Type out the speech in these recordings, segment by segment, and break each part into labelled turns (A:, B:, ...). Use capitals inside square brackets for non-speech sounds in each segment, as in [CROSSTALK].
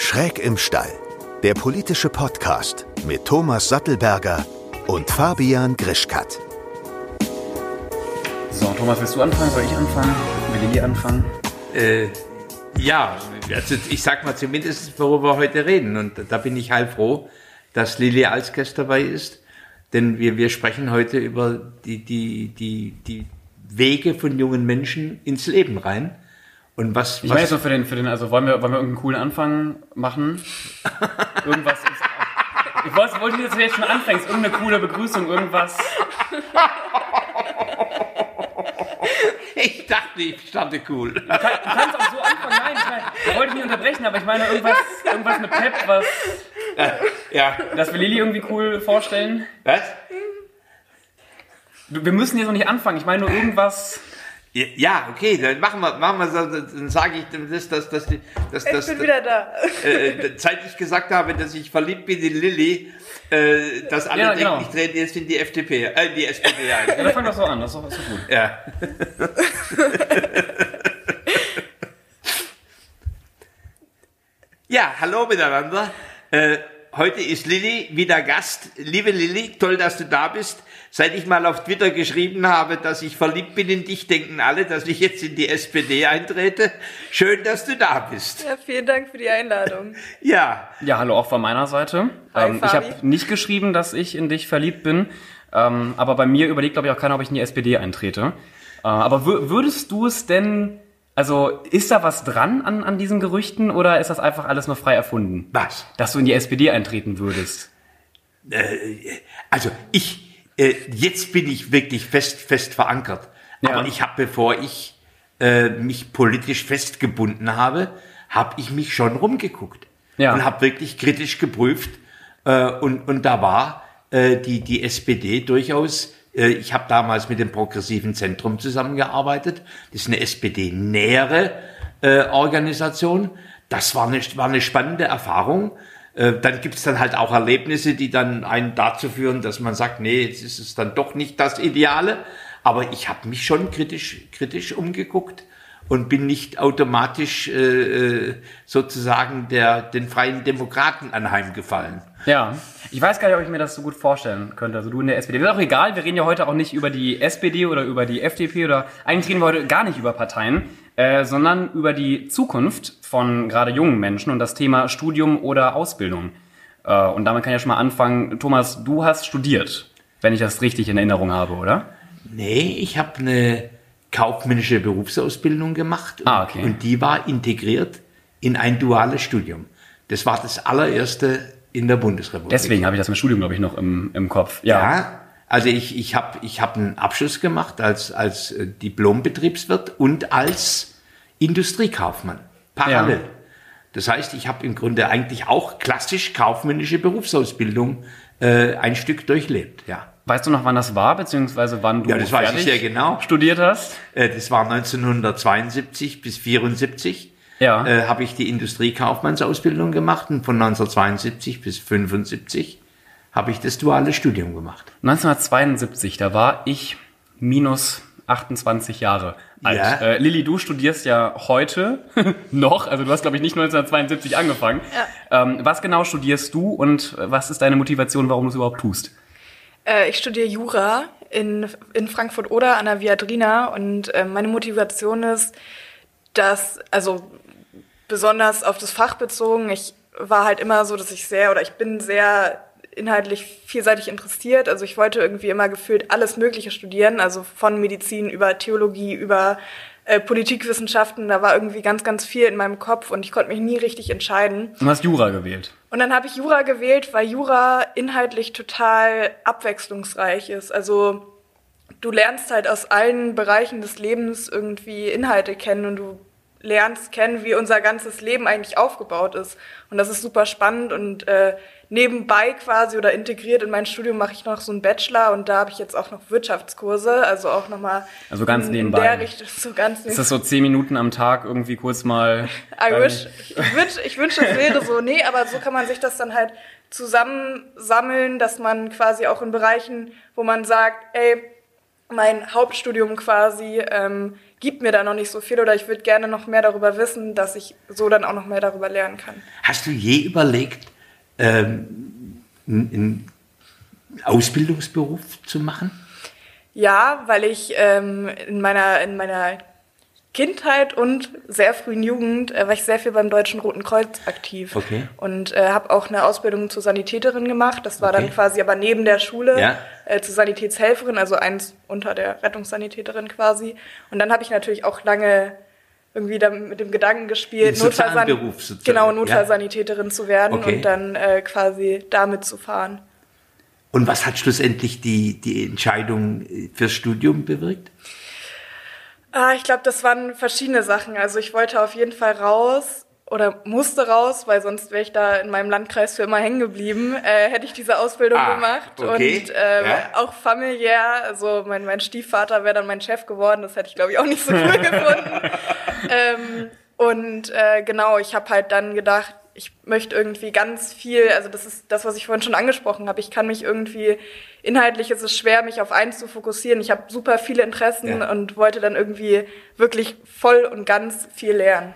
A: Schräg im Stall, der politische Podcast mit Thomas Sattelberger und Fabian Grischkat.
B: So, Thomas, willst du anfangen? Soll ich anfangen? Will Lilly anfangen?
C: Äh, ja, also ich sag mal zumindest, worüber wir heute reden. Und da bin ich heilfroh, dass Lilly Alskes dabei ist. Denn wir, wir sprechen heute über die, die, die, die Wege von jungen Menschen ins Leben rein. Und was,
B: Ich meine jetzt nur für den, für den, also wollen wir, wollen wir irgendeinen coolen Anfang machen? [LAUGHS] Irgendwas ist, Ich wollte, wollte dass du jetzt schon anfängst. Irgendeine coole Begrüßung, irgendwas.
C: ich dachte, ich starte cool.
B: Du kannst auch so anfangen. Nein, ich meine, ich wollte nicht unterbrechen, aber ich meine irgendwas, irgendwas mit Pep, was,
C: Ja,
B: das wir Lilly irgendwie cool vorstellen.
C: was?
B: Wir müssen jetzt noch nicht anfangen. Ich meine nur irgendwas.
C: Ja, okay, dann machen wir, machen wir so, dann sage ich dem das, dass, dass, die- dass,
D: Ich
C: dass,
D: bin wieder da.
C: äh, seit ich gesagt habe, dass ich verliebt bin in Lilly, äh, dass alle
B: Ja,
C: denken,
B: genau.
C: ich trete jetzt in die FDP, äh, in die SPD
B: Ja,
C: ein.
B: dann fang doch so an. Das ist doch, ist doch gut.
C: Ja. [LAUGHS] ja, hallo miteinander. Äh, heute ist Lilly wieder Gast. Liebe Lilly, toll, dass du da bist. Seit ich mal auf Twitter geschrieben habe, dass ich verliebt bin in dich, denken alle, dass ich jetzt in die SPD eintrete. Schön, dass du da bist.
D: Ja, vielen Dank für die Einladung. [LAUGHS]
C: Ja,
B: Ja, hallo auch von meiner Seite.
D: Hi,
B: Ähm, ich habe nicht geschrieben, dass ich in dich verliebt bin. Ähm, aber bei mir überlegt, glaube ich, auch keiner, ob ich in die SPD eintrete. Äh, aber wür- würdest du es denn, also ist da was dran an, an diesen Gerüchten oder ist das einfach alles nur frei erfunden?
C: was?
B: Dass du in die SPD eintreten würdest?
C: Also ich, äh, jetzt bin ich wirklich fest, fest verankert.
B: Ja.
C: Aber ich habe, bevor ich äh, mich politisch festgebunden habe, habe ich mich schon rumgeguckt
B: Ja.
C: und habe wirklich kritisch geprüft. Äh, und, und da war äh, die, die SPD durchaus, äh, ich habe damals mit dem Progressiven Zentrum zusammengearbeitet, das ist eine SPD-nähere äh, Organisation. Das war eine, war eine spannende Erfahrung. Äh, Dann gibt es dann halt auch Erlebnisse, die dann einen dazu führen, dass man sagt, nee, jetzt ist es dann doch nicht das Ideale. Aber ich habe mich schon kritisch, kritisch umgeguckt und bin nicht automatisch äh, äh, sozusagen der, den freien Demokraten anheimgefallen.
B: Ja. Ich weiß gar nicht, ob ich mir das so gut vorstellen könnte. Also du in der SPD. Das ist auch egal, wir reden ja heute auch nicht über die SPD oder über die FDP oder eigentlich reden wir heute gar nicht über Parteien, äh, sondern über die Zukunft von gerade jungen Menschen und das Thema Studium oder Ausbildung. Äh, und damit kann ich ja schon mal anfangen. Thomas, du hast studiert, wenn ich das richtig in Erinnerung habe, oder?
C: Nee, ich habe eine kaufmännische Berufsausbildung gemacht und,
B: Ah, okay.
C: und die war integriert in ein duales Studium. Das war das allererste in der Bundesrepublik.
B: Deswegen habe ich das mit Studium, glaube ich, noch im, im Kopf. Ja.
C: Ja, also ich, ich habe ich hab einen Abschluss gemacht als, als äh, Diplombetriebswirt und als Industriekaufmann. Parallel.
B: Ja.
C: Das heißt, ich habe im Grunde eigentlich auch klassisch kaufmännische Berufsausbildung äh, ein Stück durchlebt. Ja.
B: Weißt du noch, wann das war, beziehungsweise wann du
C: Ja, das weiß ich sehr genau.
B: studiert hast?
C: Äh, das war 1972 bis 74.
B: Ja.
C: Äh, habe ich die Industriekaufmannsausbildung gemacht und von 1972 bis 75 habe ich das duale Studium gemacht.
B: 1972, da war ich minus 28 Jahre alt.
C: Ja.
B: Äh, Lilly, du studierst ja heute [LAUGHS] noch, also du hast, glaube ich, nicht 1972 angefangen. Ähm, was genau studierst du und was ist deine Motivation, warum du es überhaupt tust?
D: Äh, ich studiere Jura in, in Frankfurt-Oder an der Viadrina und äh, meine Motivation ist, dass, also besonders auf das Fach bezogen, ich war halt immer so, dass ich sehr oder ich bin sehr inhaltlich vielseitig interessiert. Also ich wollte irgendwie immer gefühlt alles Mögliche studieren, also von Medizin über Theologie, über äh, Politikwissenschaften. Da war irgendwie ganz, ganz viel in meinem Kopf und ich konnte mich nie richtig entscheiden.
B: Du hast Jura gewählt.
D: Und dann habe ich Jura gewählt, weil Jura inhaltlich total abwechslungsreich ist. Also du lernst halt aus allen Bereichen des Lebens irgendwie Inhalte kennen und du lernst kennen, wie unser ganzes Leben eigentlich aufgebaut ist. Und das ist super spannend und äh, nebenbei quasi oder integriert in mein Studium mache ich noch so einen Bachelor und da habe ich jetzt auch noch Wirtschaftskurse, also auch nochmal
B: Also ganz
D: in,
B: nebenbei.
D: in der Richtung so ganz
B: Ist das so zehn Minuten am Tag irgendwie kurz mal? [LAUGHS]
D: I wish. Ich wünsche, ich wünsch, es wäre so. Nee, aber so kann man sich das dann halt zusammensammeln, dass man quasi auch in Bereichen, wo man sagt, ey, mein Hauptstudium quasi ähm, gibt mir da noch nicht so viel oder ich würde gerne noch mehr darüber wissen, dass ich so dann auch noch mehr darüber lernen kann.
C: Hast du je überlegt, ähm, einen Ausbildungsberuf zu machen?
D: Ja, weil ich ähm, in meiner in meiner Kindheit und sehr frühen Jugend äh, war ich sehr viel beim Deutschen Roten Kreuz aktiv.
C: Okay.
D: Und äh, habe auch eine Ausbildung zur Sanitäterin gemacht. Das war
C: Okay.
D: dann quasi aber neben der Schule
C: Ja.
D: äh, zur Sanitätshelferin, also eins unter der Rettungssanitäterin quasi. Und dann habe ich natürlich auch lange irgendwie dann mit dem Gedanken gespielt, Notfallsan- genau,
C: ja.
D: Notfallsanitäterin zu werden
C: Okay.
D: und dann äh, quasi damit zu fahren.
C: Und was hat schlussendlich die, die Entscheidung äh, fürs Studium bewirkt?
D: Ah, ich glaube, das waren verschiedene Sachen. Also ich wollte auf jeden Fall raus oder musste raus, weil sonst wäre ich da in meinem Landkreis für immer hängen geblieben, äh, hätte ich diese Ausbildung
C: Ah,
D: gemacht.
C: okay.
D: Und ähm,
C: Ja.
D: auch familiär, also mein, mein Stiefvater wäre dann mein Chef geworden, das hätte ich, glaube ich, auch nicht so cool [LAUGHS] gefunden. ähm, und äh, genau, ich habe halt dann gedacht, ich möchte irgendwie ganz viel, also das ist das, was ich vorhin schon angesprochen habe. Ich kann mich irgendwie, inhaltlich ist es schwer, mich auf eins zu fokussieren. Ich habe super viele Interessen
C: Ja.
D: und wollte dann irgendwie wirklich voll und ganz viel lernen.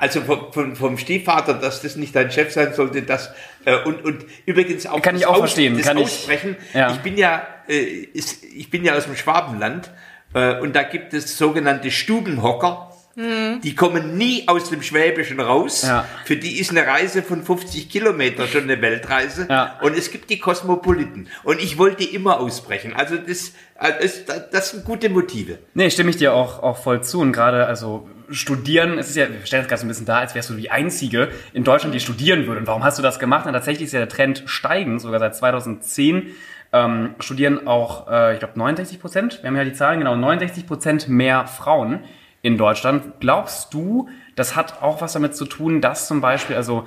C: Also vom, vom, vom Stiefvater, dass das nicht dein Chef sein sollte, das äh, und, und übrigens auch
B: Kann ich
C: das
B: auch verstehen,
C: das
B: kann ich-
C: Aussprechen.
B: ja.
C: Ich bin ja, äh, ist, ich bin ja aus dem Schwabenland äh, und da gibt es sogenannte Stubenhocker. Die kommen nie aus dem Schwäbischen raus.
B: Ja.
C: Für die ist eine Reise von 50 Kilometer schon eine Weltreise.
B: Ja.
C: Und es gibt die Kosmopoliten. Und ich wollte immer ausbrechen. Also das, äh, das, das sind gute Motive.
B: Nee, stimme ich dir auch, auch voll zu. Und gerade, also studieren, es ist ja, wir stellen es gerade so ein bisschen da, als wärst du die Einzige in Deutschland, die studieren würde. Und warum hast du das gemacht? Und tatsächlich ist ja der Trend steigend, sogar seit 2010 ähm, studieren auch, äh, ich glaube, 69 Prozent, wir haben ja die Zahlen, genau, 69 Prozent mehr Frauen in Deutschland. Glaubst du, das hat auch was damit zu tun, dass zum Beispiel, also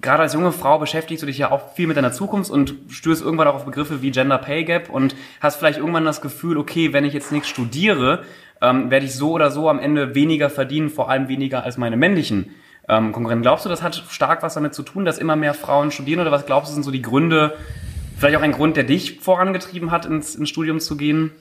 B: gerade als junge Frau beschäftigst du dich ja auch viel mit deiner Zukunft und stößt irgendwann auch auf Begriffe wie Gender Pay Gap und hast vielleicht irgendwann das Gefühl, okay, wenn ich jetzt nichts studiere, ähm, werde ich so oder so am Ende weniger verdienen, vor allem weniger als meine männlichen ähm, Konkurrenten. Glaubst du, das hat stark was damit zu tun, dass immer mehr Frauen studieren oder was glaubst du, sind so die Gründe, vielleicht auch ein Grund, der dich vorangetrieben hat, ins, ins Studium zu gehen?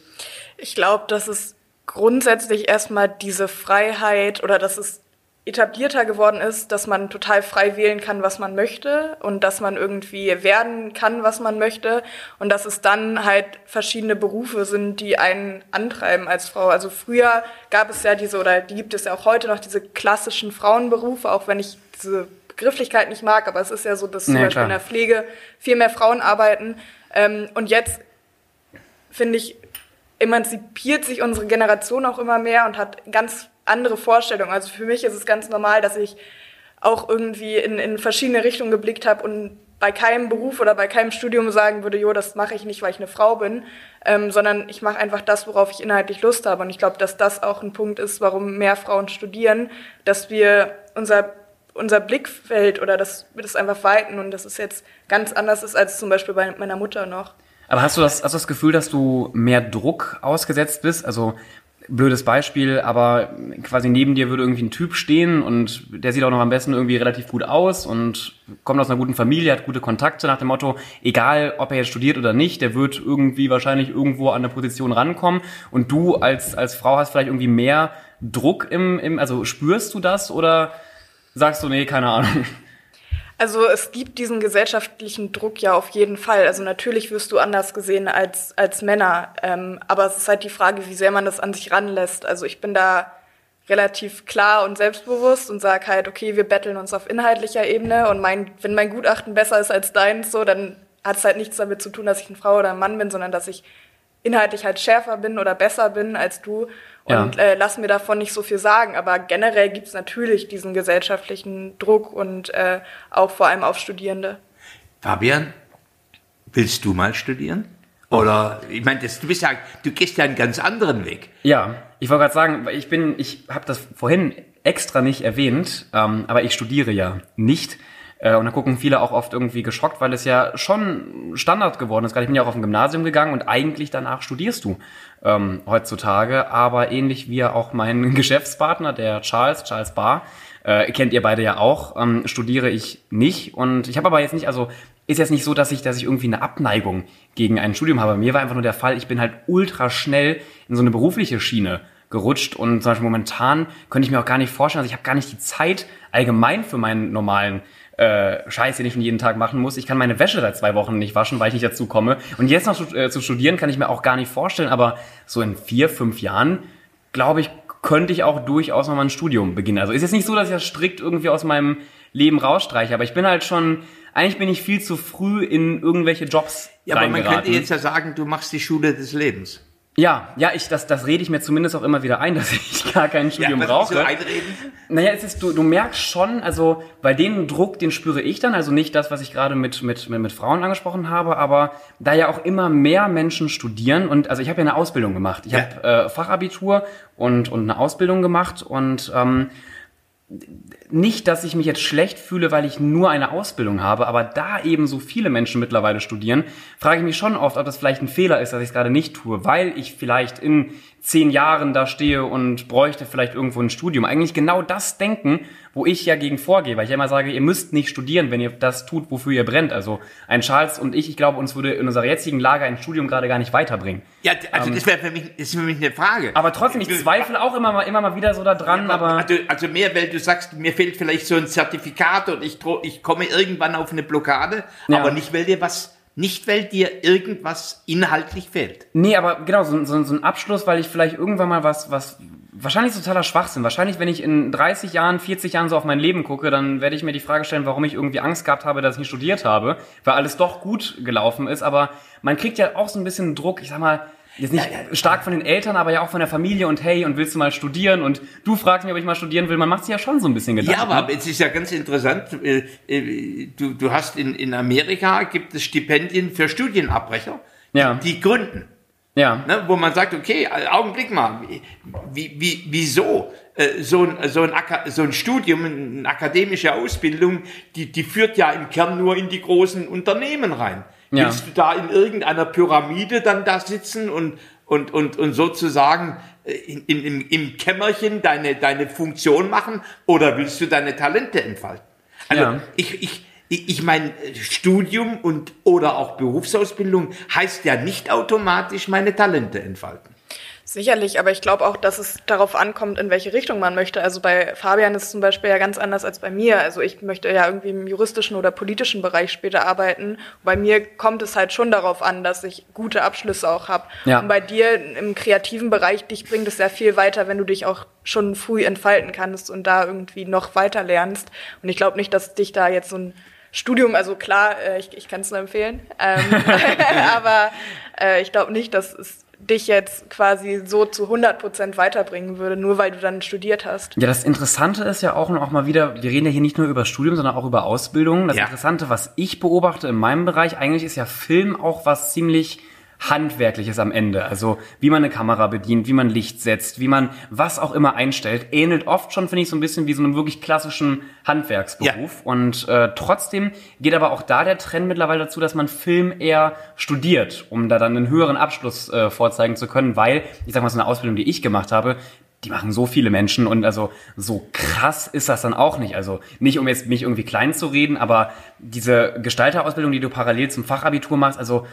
D: Ich glaube, dass es grundsätzlich erstmal diese Freiheit oder dass es etablierter geworden ist, dass man total frei wählen kann, was man möchte und dass man irgendwie werden kann, was man möchte und dass es dann halt verschiedene Berufe sind, die einen antreiben als Frau. Also früher gab es ja diese oder die gibt es ja auch heute noch diese klassischen Frauenberufe, auch wenn ich diese Begrifflichkeit nicht mag, aber es ist ja so, dass zum
B: Ja,
D: Beispiel
B: klar.
D: in der Pflege viel mehr Frauen arbeiten. Ähm, und jetzt finde ich, emanzipiert sich unsere Generation auch immer mehr und hat ganz andere Vorstellungen. Also für mich ist es ganz normal, dass ich auch irgendwie in, in verschiedene Richtungen geblickt habe und bei keinem Beruf oder bei keinem Studium sagen würde, jo, das mache ich nicht, weil ich eine Frau bin, ähm, sondern ich mache einfach das, worauf ich inhaltlich Lust habe. Und ich glaube, dass das auch ein Punkt ist, warum mehr Frauen studieren, dass wir unser unser Blickfeld oder dass wir das einfach weiten und dass es jetzt ganz anders ist als zum Beispiel bei meiner Mutter noch.
B: Aber hast du das, hast du das Gefühl, dass du mehr Druck ausgesetzt bist? Also, blödes Beispiel, aber quasi neben dir würde irgendwie ein Typ stehen und der sieht auch noch am besten irgendwie relativ gut aus und kommt aus einer guten Familie, hat gute Kontakte nach dem Motto, egal ob er jetzt studiert oder nicht, der wird irgendwie wahrscheinlich irgendwo an eine Position rankommen und du als, als Frau hast vielleicht irgendwie mehr Druck im, im, also spürst du das oder sagst du, nee, keine Ahnung?
D: Also es gibt diesen gesellschaftlichen Druck ja auf jeden Fall. Also natürlich wirst du anders gesehen als, als Männer. Ähm, aber es ist halt die Frage, wie sehr man das an sich ranlässt. Also ich bin da relativ klar und selbstbewusst und sage halt, okay, wir betteln uns auf inhaltlicher Ebene und mein, wenn mein Gutachten besser ist als deins, so, dann hat es halt nichts damit zu tun, dass ich eine Frau oder ein Mann bin, sondern dass ich inhaltlich halt schärfer bin oder besser bin als du und
B: Ja.
D: äh, lass mir davon nicht so viel sagen. Aber generell gibt's natürlich diesen gesellschaftlichen Druck und äh, auch vor allem auf Studierende.
C: Fabian, willst du mal studieren? Oder, ich meine, du bist ja, du gehst ja einen ganz anderen Weg.
B: Ja, ich wollte gerade sagen, ich bin, ich habe das vorhin extra nicht erwähnt, ähm, aber ich studiere ja nicht. Äh, und da gucken viele auch oft irgendwie geschockt, weil es ja schon Standard geworden ist. Gerade ich bin ja auch auf ein Gymnasium gegangen und eigentlich danach studierst du ähm, heutzutage. Aber ähnlich wie auch mein [LAUGHS] Geschäftspartner, der Charles, Charles Barr, äh, kennt ihr beide ja auch, ähm, studiere ich nicht. Und ich habe aber jetzt nicht, also ist jetzt nicht so, dass ich, dass ich irgendwie eine Abneigung gegen ein Studium habe. Mir war einfach nur der Fall, ich bin halt ultra schnell in so eine berufliche Schiene gerutscht und zum Beispiel momentan könnte ich mir auch gar nicht vorstellen, also ich habe gar nicht die Zeit allgemein für meinen normalen äh, Scheiß, den ich schon jeden Tag machen muss. Ich kann meine Wäsche seit zwei Wochen nicht waschen, weil ich nicht dazu komme. Und jetzt noch äh, zu studieren kann ich mir auch gar nicht vorstellen, aber so in vier, fünf Jahren, glaube ich, könnte ich auch durchaus noch mal ein Studium beginnen. Also ist jetzt nicht so, dass ich das strikt irgendwie aus meinem Leben rausstreiche, aber ich bin halt schon, eigentlich bin ich viel zu früh in irgendwelche Jobs
C: Ja, aber man könnte jetzt ja sagen, du machst die Schule des Lebens.
B: Ja, ja, ich, das, das rede ich mir zumindest auch immer wieder ein, [LAUGHS] dass ich gar kein Studium
C: was
B: brauche.
C: Einreden?
B: Naja, es ist, du, du merkst schon, also bei dem Druck, den spüre ich dann, also nicht das, was ich gerade mit, mit, mit, mit Frauen angesprochen habe, aber da ja auch immer mehr Menschen studieren und also ich habe ja eine Ausbildung gemacht. Ich
C: Ja.
B: habe äh, Fachabitur und, und eine Ausbildung gemacht und ähm, nicht, dass ich mich jetzt schlecht fühle, weil ich nur eine Ausbildung habe, aber da eben so viele Menschen mittlerweile studieren, frage ich mich schon oft, ob das vielleicht ein Fehler ist, dass ich es gerade nicht tue, weil ich vielleicht in zehn Jahren da stehe und bräuchte vielleicht irgendwo ein Studium. Eigentlich genau das denken, wo ich ja gegen vorgehe, weil ich ja immer sage, ihr müsst nicht studieren, wenn ihr das tut, wofür ihr brennt. Also ein Charles und ich, ich glaube, uns würde in unserer jetzigen Lage ein Studium gerade gar nicht weiterbringen.
C: Ja, also das wäre für mich, das ist für mich eine Frage.
B: Ähm. Aber trotzdem, ich zweifle auch immer mal, immer mal wieder so da dran, aber...
C: also, also mehr, weil du sagst, mir fehlt vielleicht so ein Zertifikat und ich, ich komme irgendwann auf eine Blockade,
B: Ja.
C: aber nicht, weil dir was, nicht, weil dir irgendwas inhaltlich fehlt.
B: Nee, aber genau, so, so, so ein Abschluss, weil ich vielleicht irgendwann mal was, was, wahrscheinlich totaler Schwachsinn. Wahrscheinlich, wenn ich in 30 Jahren, 40 Jahren so auf mein Leben gucke, dann werde ich mir die Frage stellen, warum ich irgendwie Angst gehabt habe, dass ich nicht studiert habe, weil alles doch gut gelaufen ist. Aber man kriegt ja auch so ein bisschen Druck, ich sag mal, jetzt nicht stark von den Eltern, aber ja auch von der Familie und hey, und willst du mal studieren? Und du fragst mich, ob ich mal studieren will. Man macht sich ja schon so ein bisschen Gedanken.
C: Ja, aber es ist ja ganz interessant, äh, äh, du, du hast in, in Amerika gibt es Stipendien für Studienabbrecher,
B: Ja.
C: die gründen.
B: ja.
C: Ne, wo man sagt, okay, äh, Augenblick mal, wie, wie, wieso so ein, so, ein, so ein Studium, eine akademische Ausbildung, die, die führt ja im Kern nur in die großen Unternehmen rein.
B: Ja.
C: Willst du da in irgendeiner Pyramide dann da sitzen und, und, und, und sozusagen äh, in, in, im, im Kämmerchen deine, deine Funktion machen oder willst du deine Talente entfalten? Also
B: Ja.
C: ich, ich, ich ich meine, Studium und oder auch Berufsausbildung heißt ja nicht automatisch meine Talente entfalten.
D: Sicherlich, aber ich glaube auch, dass es darauf ankommt, in welche Richtung man möchte. Also bei Fabian ist es zum Beispiel ja ganz anders als bei mir. Also ich möchte ja irgendwie im juristischen oder politischen Bereich später arbeiten. Bei mir kommt es halt schon darauf an, dass ich gute Abschlüsse auch habe.
B: Ja.
D: Und bei dir im kreativen Bereich, dich bringt es sehr viel weiter, wenn du dich auch schon früh entfalten kannst und da irgendwie noch weiter lernst. Und ich glaube nicht, dass dich da jetzt so ein Studium, also klar, äh, ich, ich kann es nur empfehlen, ähm, [LAUGHS] aber äh, ich glaube nicht, dass es dich jetzt quasi so zu 100 Prozent weiterbringen würde, nur weil du dann studiert hast.
B: Ja, das Interessante ist ja auch noch mal wieder, wir reden ja hier nicht nur über Studium, sondern auch über Ausbildung. Das
C: Ja.
B: Interessante, was ich beobachte in meinem Bereich, eigentlich ist ja Film auch was ziemlich handwerkliches am Ende. Also wie man eine Kamera bedient, wie man Licht setzt, wie man was auch immer einstellt, ähnelt oft schon, finde ich, so ein bisschen wie so einem wirklich klassischen Handwerksberuf. Und äh, trotzdem geht aber auch da der Trend mittlerweile dazu, dass man Film eher studiert, um da dann einen höheren Abschluss äh, vorzeigen zu können, weil, ich sag mal, so eine Ausbildung, die ich gemacht habe, die machen so viele Menschen und also so krass ist das dann auch nicht. Also nicht, um jetzt mich irgendwie klein zu reden, aber diese Gestalterausbildung, die du parallel zum Fachabitur machst, also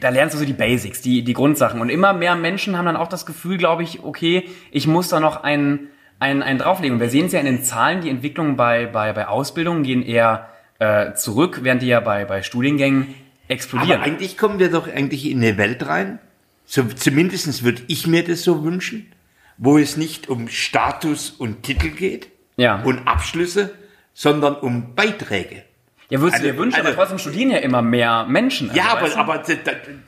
B: da lernst du so die Basics, die, die Grundsachen. Und immer mehr Menschen haben dann auch das Gefühl, glaube ich, okay, ich muss da noch einen, einen, einen drauflegen. Und wir sehen es ja in den Zahlen, die Entwicklungen bei, bei, bei Ausbildungen gehen eher äh, zurück, während die ja bei, bei Studiengängen explodieren.
C: Aber eigentlich kommen wir doch eigentlich in eine Welt rein, so zumindest würde ich mir das so wünschen, wo es nicht um Status und Titel geht
B: Ja.
C: und Abschlüsse, sondern um Beiträge.
B: Ja, würdest
C: also-
B: du dir wünschen, aber
C: also-
B: trotzdem studieren ja immer mehr Menschen. Also,
C: ja, aber,
B: du?
C: aber das,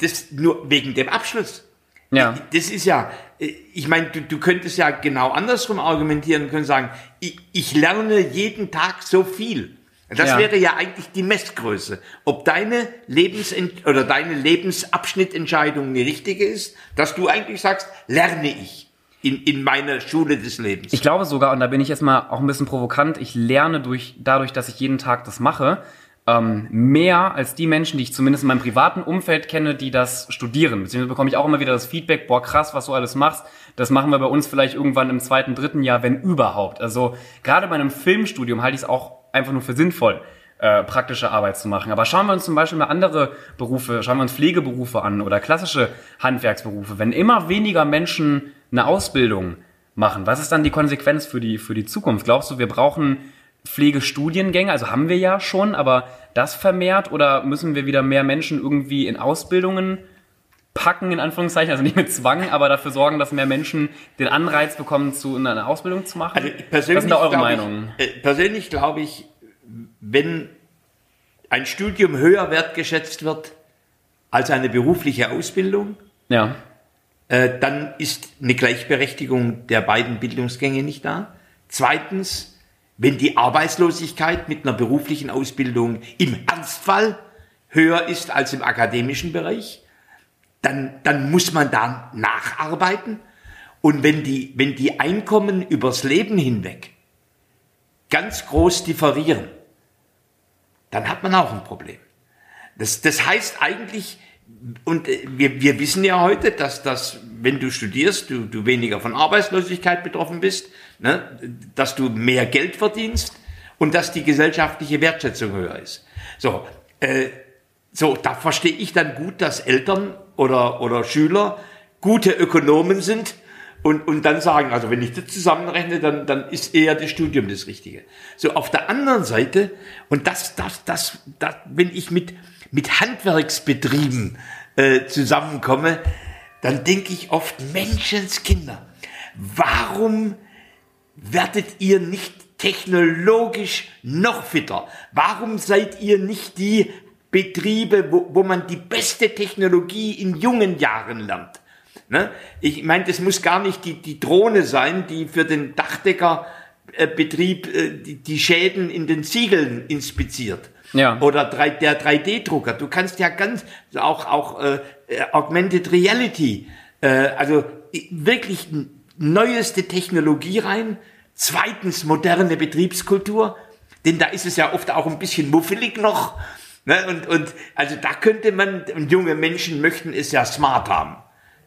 C: das nur wegen dem Abschluss.
B: Ja.
C: Das ist ja, ich meine, du, du könntest ja genau andersrum argumentieren und können sagen, ich, ich lerne jeden Tag so viel. Das
B: Ja.
C: wäre ja eigentlich die Messgröße. Ob deine Lebens oder deine Lebensabschnittentscheidung die richtige ist, dass du eigentlich sagst, lerne ich in, in meiner Schule des Lebens.
B: Ich glaube sogar, und da bin ich jetzt mal auch ein bisschen provokant, ich lerne durch, dadurch, dass ich jeden Tag das mache, ähm, mehr als die Menschen, die ich zumindest in meinem privaten Umfeld kenne, die das studieren. Beziehungsweise bekomme ich auch immer wieder das Feedback, boah, krass, was du alles machst. Das machen wir bei uns vielleicht irgendwann im zweiten, dritten Jahr, wenn überhaupt. Also gerade bei einem Filmstudium halte ich es auch einfach nur für sinnvoll, äh, praktische Arbeit zu machen. Aber schauen wir uns zum Beispiel mal andere Berufe, schauen wir uns Pflegeberufe an oder klassische Handwerksberufe. Wenn immer weniger Menschen eine Ausbildung machen, was ist dann die Konsequenz für die, für die Zukunft? Glaubst du, wir brauchen Pflegestudiengänge, also haben wir ja schon, aber das vermehrt oder müssen wir wieder mehr Menschen irgendwie in Ausbildungen packen, in Anführungszeichen, also nicht mit Zwang, aber dafür sorgen, dass mehr Menschen den Anreiz bekommen, zu einer Ausbildung zu machen? Also
C: persönlich Was sind da eure Meinungen? Ich, äh, persönlich glaube ich, wenn ein Studium höher wertgeschätzt wird als eine berufliche Ausbildung,
B: ja.
C: Äh, dann ist eine Gleichberechtigung der beiden Bildungsgänge nicht da. Zweitens, wenn die Arbeitslosigkeit mit einer beruflichen Ausbildung im Ernstfall höher ist als im akademischen Bereich, dann, dann muss man da nacharbeiten. Und wenn die, wenn die Einkommen übers Leben hinweg ganz groß differieren, dann hat man auch ein Problem. Das, das heißt eigentlich, und äh, wir, wir wissen ja heute, dass das, wenn du studierst, du, du weniger von Arbeitslosigkeit betroffen bist, ne, dass du mehr Geld verdienst und dass die gesellschaftliche Wertschätzung höher ist. So, äh, so, da verstehe ich dann gut, dass Eltern oder, oder Schüler gute Ökonomen sind und, und dann sagen, also wenn ich das zusammenrechne, dann, dann ist eher das Studium das Richtige. So, auf der anderen Seite, und das, das, das, das wenn ich mit, mit Handwerksbetrieben äh, zusammenkomme, dann denke ich oft, Menschenskinder, warum werdet ihr nicht technologisch noch fitter? Warum seid ihr nicht die Betriebe, wo, wo man die beste Technologie in jungen Jahren lernt. Ne? Ich meine, das muss gar nicht die, die Drohne sein, die für den Dachdeckerbetrieb äh, die, die Schäden in den Ziegeln inspiziert. Ja. Oder 3, der 3D-Drucker. Du kannst ja ganz, auch, auch äh, Augmented Reality, äh, also wirklich neueste Technologie rein. Zweitens moderne Betriebskultur, denn da ist es ja oft auch ein bisschen muffelig noch. Ne? Und, und also da könnte man, und junge Menschen möchten es ja smart haben.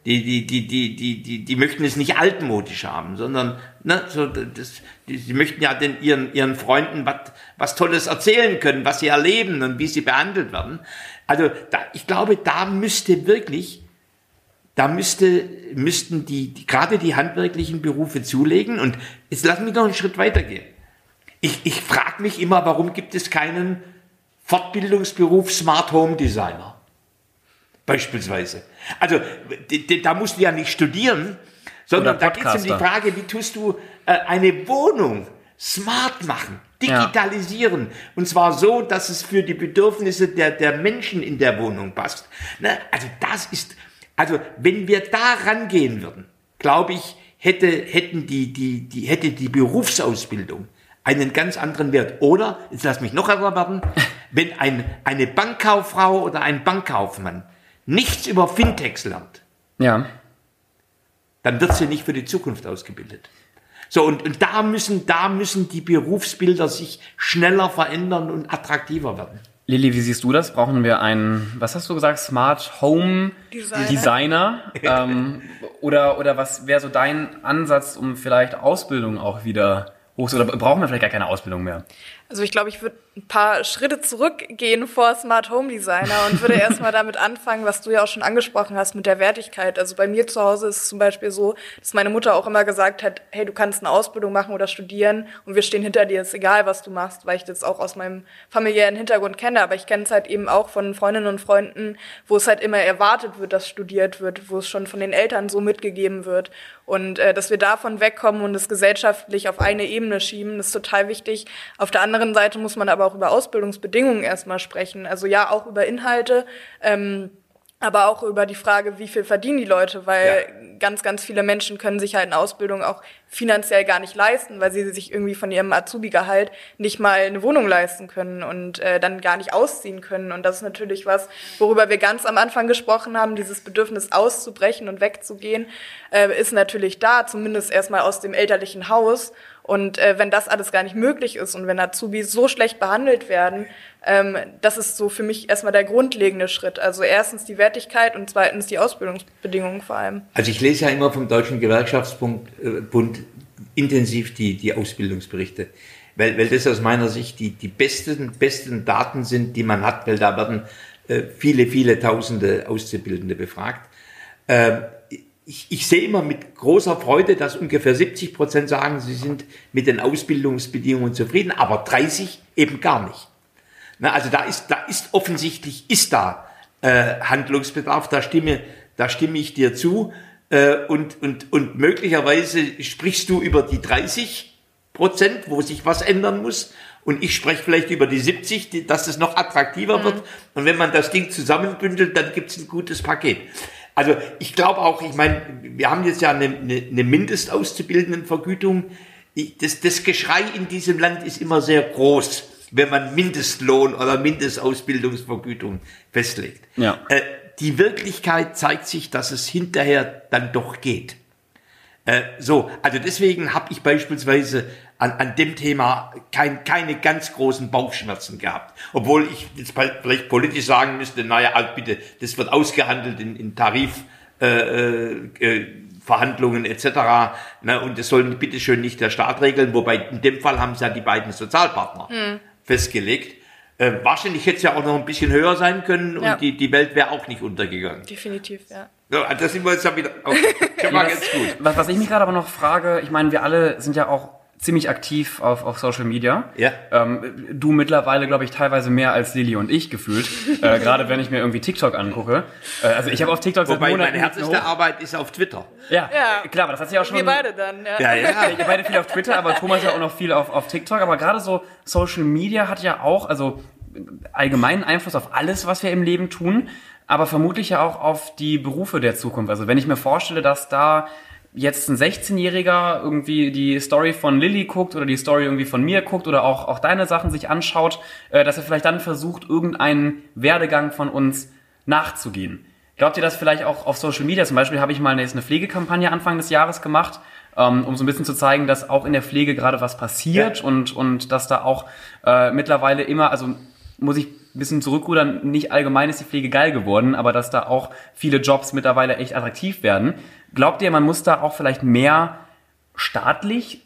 C: Die, die, die, die, die, die, die möchten es nicht altmodisch haben, sondern ne, so, das, die, die möchten ja den, ihren, ihren Freunden was, was Tolles erzählen können, was sie erleben und wie sie behandelt werden. Also da, ich glaube, da müsste wirklich, da müsste, müssten die, die gerade die handwerklichen Berufe zulegen. Und jetzt lass mich noch einen Schritt weitergehen. Ich, ich frage mich immer, warum gibt es keinen Fortbildungsberuf Smart Home Designer. Beispielsweise. Also, da musst du ja nicht studieren, sondern da geht es um die Frage, wie tust du äh, eine Wohnung smart machen, digitalisieren. Ja. Und zwar so, dass es für die Bedürfnisse der, der Menschen in der Wohnung passt. Ne? Also das ist, also wenn wir da rangehen würden, glaube ich, hätte, hätten die, die, die, hätte die Berufsausbildung einen ganz anderen Wert. Oder, jetzt lass mich noch erwarten, [LAUGHS] wenn ein, eine Bankkauffrau oder ein Bankkaufmann nichts über Fintechs lernt,
B: ja.
C: dann wird sie nicht für die Zukunft ausgebildet. So, und, und da müssen, da müssen die Berufsbilder sich schneller verändern und attraktiver werden.
B: Lilly, wie siehst du das? Brauchen wir einen, was hast du gesagt, Smart Home Designer? Designer? [LAUGHS] ähm, oder, oder was wäre so dein Ansatz, um vielleicht Ausbildung auch wieder hoch, oder brauchen wir vielleicht gar keine Ausbildung mehr?
D: Also ich glaube, ich würde ein paar Schritte zurückgehen vor Smart Home Designer und würde erstmal damit anfangen, was du ja auch schon angesprochen hast mit der Wertigkeit. Also bei mir zu Hause ist es zum Beispiel so, dass meine Mutter auch immer gesagt hat, hey, du kannst eine Ausbildung machen oder studieren und wir stehen hinter dir, ist egal, was du machst, weil ich das auch aus meinem familiären Hintergrund kenne. Aber ich kenne es halt eben auch von Freundinnen und Freunden, wo es halt immer erwartet wird, dass studiert wird, wo es schon von den Eltern so mitgegeben wird. Und äh, dass wir davon wegkommen und es gesellschaftlich auf eine Ebene schieben, ist total wichtig. Auf der anderen Seite muss man aber auch über Ausbildungsbedingungen erstmal sprechen. Also ja, auch über Inhalte. Ähm, aber auch über die Frage, wie viel verdienen die Leute, weil ja. ganz, ganz viele Menschen können sich halt eine Ausbildung auch finanziell gar nicht leisten, weil sie sich irgendwie von ihrem Azubi-Gehalt nicht mal eine Wohnung leisten können und äh, dann gar nicht ausziehen können. Und das ist natürlich was, worüber wir ganz am Anfang gesprochen haben, dieses Bedürfnis auszubrechen und wegzugehen, äh, ist natürlich da, zumindest erstmal aus dem elterlichen Haus. Und äh, wenn das alles gar nicht möglich ist und wenn Azubis so schlecht behandelt werden, ähm, das ist so für mich erstmal der grundlegende Schritt. Also erstens die Wertigkeit und zweitens die Ausbildungsbedingungen vor allem.
C: Also ich lese ja immer vom Deutschen Gewerkschaftsbund äh, intensiv die, die Ausbildungsberichte, weil, weil das aus meiner Sicht die, die besten, besten Daten sind, die man hat, weil da werden äh, viele, viele Tausende Auszubildende befragt. Äh, ich, ich sehe immer mit großer Freude, dass ungefähr 70 Prozent sagen, sie sind mit den Ausbildungsbedingungen zufrieden, aber 30 eben gar nicht. Na, also da ist, da ist offensichtlich, ist da äh, Handlungsbedarf, da stimme, da stimme ich dir zu. Äh, und, und, und möglicherweise sprichst du über die 30 Prozent, wo sich was ändern muss. Und ich spreche vielleicht über die 70, die, dass es noch attraktiver mhm. wird. Und wenn man das Ding zusammenbündelt, dann gibt es ein gutes Paket. Also ich glaube auch, ich meine, wir haben jetzt ja eine, eine, eine Mindestauszubildendenvergütung. Das, das Geschrei in diesem Land ist immer sehr groß, wenn man Mindestlohn oder Mindestausbildungsvergütung festlegt. Ja. Äh, die Wirklichkeit zeigt sich, dass es hinterher dann doch geht. Äh, so, also deswegen habe ich beispielsweise an, an dem Thema kein, keine ganz großen Bauchschmerzen gehabt. Obwohl ich jetzt vielleicht politisch sagen müsste, naja, also bitte, das wird ausgehandelt in, in Tarif. Äh, äh, Verhandlungen etc. Ne, und das soll bitte schön nicht der Staat regeln, wobei in dem Fall haben es ja die beiden Sozialpartner hm. festgelegt. Äh, wahrscheinlich hätte es ja auch noch ein bisschen höher sein können und ja. die, die Welt wäre auch nicht untergegangen.
D: Definitiv, ja.
C: Ja, das sind wir jetzt ja wieder auch, schon
B: mal ganz gut. Was, was ich mich gerade aber noch frage, ich meine, wir alle sind ja auch ziemlich aktiv auf, auf Social Media. Ja. Ähm, du mittlerweile, glaube ich, teilweise mehr als Lilly und ich gefühlt. äh, [LAUGHS] Gerade wenn ich mir irgendwie TikTok angucke. Äh, also ich habe auf TikTok
C: Wobei seit Monaten... meine härteste Arbeit ist auf Twitter.
B: Ja, ja, klar, aber das hat sich auch schon...
D: Wir beide dann, ja.
B: Ja, ja. [LAUGHS] Wir beide viel auf Twitter, aber Thomas ja auch noch viel auf, auf TikTok. Aber gerade so Social Media hat ja auch, also allgemeinen Einfluss auf alles, was wir im Leben tun aber vermutlich ja auch auf die Berufe der Zukunft. Also wenn ich mir vorstelle, dass da jetzt ein 16-Jähriger irgendwie die Story von Lilly guckt oder die Story irgendwie von mir guckt oder auch, auch deine Sachen sich anschaut, äh, dass er vielleicht dann versucht, irgendeinen Werdegang von uns nachzugehen. Glaubt ihr das vielleicht auch auf Social Media? Zum Beispiel habe ich mal eine, eine Pflegekampagne Anfang des Jahres gemacht, ähm, um so ein bisschen zu zeigen, dass auch in der Pflege gerade was passiert ja. und, und dass da auch äh, mittlerweile immer, also muss ich bisschen zurückrudern, nicht allgemein ist die Pflege geil geworden, aber dass da auch viele Jobs mittlerweile echt attraktiv werden. Glaubt ihr, man muss da auch vielleicht mehr staatlich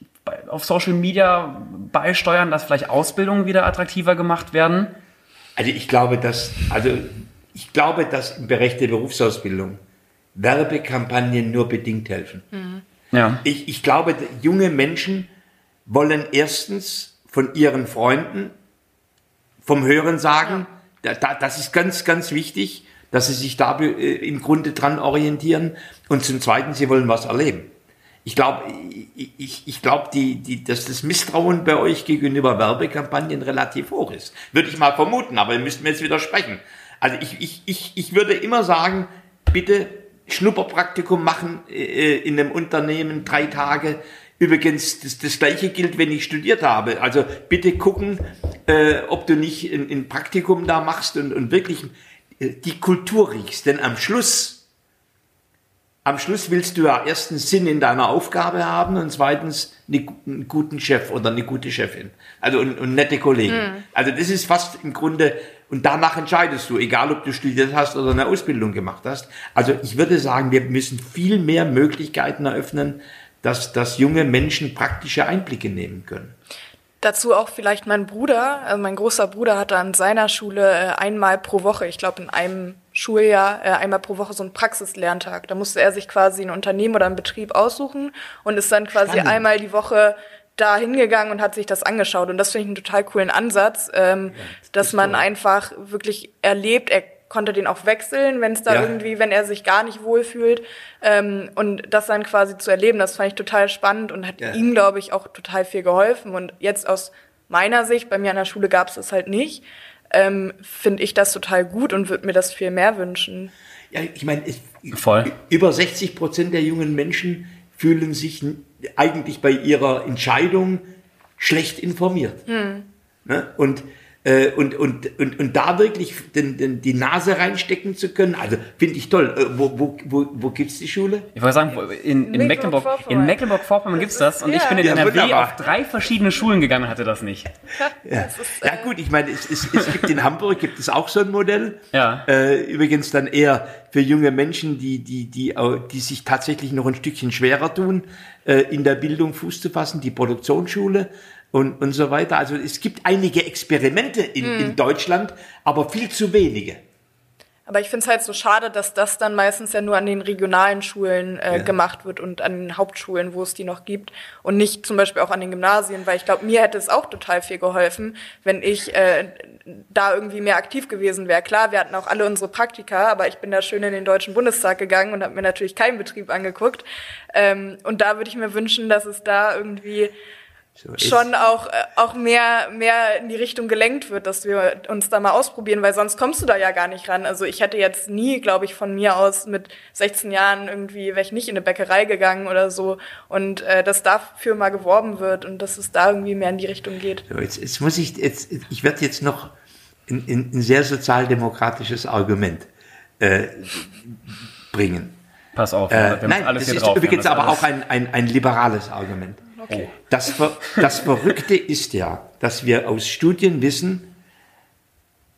B: auf Social Media beisteuern, dass vielleicht Ausbildungen wieder attraktiver gemacht werden?
C: Also ich glaube, dass, also ich glaube, dass im Bereich der Berufsausbildung Werbekampagnen nur bedingt helfen. Mhm. Ja. Ich, ich glaube, junge Menschen wollen erstens von ihren Freunden vom Hören sagen. Ja. Da, das ist ganz, ganz wichtig, dass sie sich da äh, im Grunde dran orientieren. Und zum Zweiten, sie wollen was erleben. Ich glaube, ich, ich glaube, die, die, dass das Misstrauen bei euch gegenüber Werbekampagnen relativ hoch ist. Würde ich mal vermuten, aber ihr müsst mir jetzt widersprechen. Also ich, ich, ich, ich würde immer sagen, bitte Schnupperpraktikum machen äh, in einem Unternehmen, drei Tage, Übrigens, das, das gleiche gilt, wenn ich studiert habe. Also bitte gucken, äh, ob du nicht ein, ein Praktikum da machst und, und wirklich äh, die Kultur riechst. Denn am Schluss, am Schluss willst du ja erstens Sinn in deiner Aufgabe haben und zweitens eine, einen guten Chef oder eine gute Chefin. Also und, und nette Kollegen. Mhm. Also das ist fast im Grunde, und danach entscheidest du, egal ob du studiert hast oder eine Ausbildung gemacht hast. Also ich würde sagen, wir müssen viel mehr Möglichkeiten eröffnen, dass, dass junge Menschen praktische Einblicke nehmen können.
D: Dazu auch vielleicht mein Bruder, also mein großer Bruder hatte an seiner Schule äh, einmal pro Woche, ich glaube in einem Schuljahr, äh, einmal pro Woche so einen Praxislerntag. Da musste er sich quasi ein Unternehmen oder einen Betrieb aussuchen und ist dann quasi Spannend. einmal die Woche da hingegangen und hat sich das angeschaut. Und das finde ich einen total coolen Ansatz, ähm, ja, das dass man toll. einfach wirklich erlebt, er konnte den auch wechseln, wenn es da ja. irgendwie, wenn er sich gar nicht wohlfühlt. Ähm, und das dann quasi zu erleben, das fand ich total spannend und hat ja. ihm, glaube ich, auch total viel geholfen. Und jetzt aus meiner Sicht, bei mir an der Schule gab es das halt nicht, ähm, finde ich das total gut und würde mir das viel mehr wünschen.
C: Ja, ich meine, über 60 Prozent der jungen Menschen fühlen sich eigentlich bei ihrer Entscheidung schlecht informiert. Hm. Ne? Und äh, und, und, und, und da wirklich den, den, die Nase reinstecken zu können, also finde ich toll. Äh, wo, wo, wo, wo gibt es die Schule?
B: Ich wollte sagen, in, in Mecklenburg-Vorpommern in Mecklenburg gibt es das und ja. ich bin in ja, NRW wunderbar. auf drei verschiedene Schulen gegangen und hatte das nicht. [LAUGHS]
C: Ja, ist, ja äh, gut, ich meine, es, es, es gibt in Hamburg gibt es auch so ein Modell. Ja. Äh, übrigens dann eher für junge Menschen, die, die, die, die sich tatsächlich noch ein Stückchen schwerer tun, äh, in der Bildung Fuß zu fassen, die Produktionsschule und, und so weiter. Also es gibt einige Experimente in, mm. in Deutschland, aber viel zu wenige.
D: Aber ich finde es halt so schade, dass das dann meistens ja nur an den regionalen Schulen äh, ja. gemacht wird und an den Hauptschulen, wo es die noch gibt und nicht zum Beispiel auch an den Gymnasien, weil ich glaube, mir hätte es auch total viel geholfen, wenn ich äh, da irgendwie mehr aktiv gewesen wäre. Klar, wir hatten auch alle unsere Praktika, aber ich bin da schön in den Deutschen Bundestag gegangen und habe mir natürlich keinen Betrieb angeguckt. Ähm, und da würde ich mir wünschen, dass es da irgendwie schon auch, äh, auch mehr, mehr in die Richtung gelenkt wird, dass wir uns da mal ausprobieren, weil sonst kommst du da ja gar nicht ran. Also ich hätte jetzt nie, glaube ich, von mir aus mit 16 Jahren irgendwie, wäre ich nicht in eine Bäckerei gegangen oder so und äh, dass dafür mal geworben wird und dass es da irgendwie mehr in die Richtung geht.
C: So, jetzt, jetzt muss ich, jetzt, ich werde jetzt noch ein, ein sehr sozialdemokratisches Argument äh, bringen.
B: Pass auf,
C: äh, nein, alles das ist drauf, übrigens aber auch ein, ein, ein liberales Argument. Okay. Das, das Verrückte ist ja, dass wir aus Studien wissen,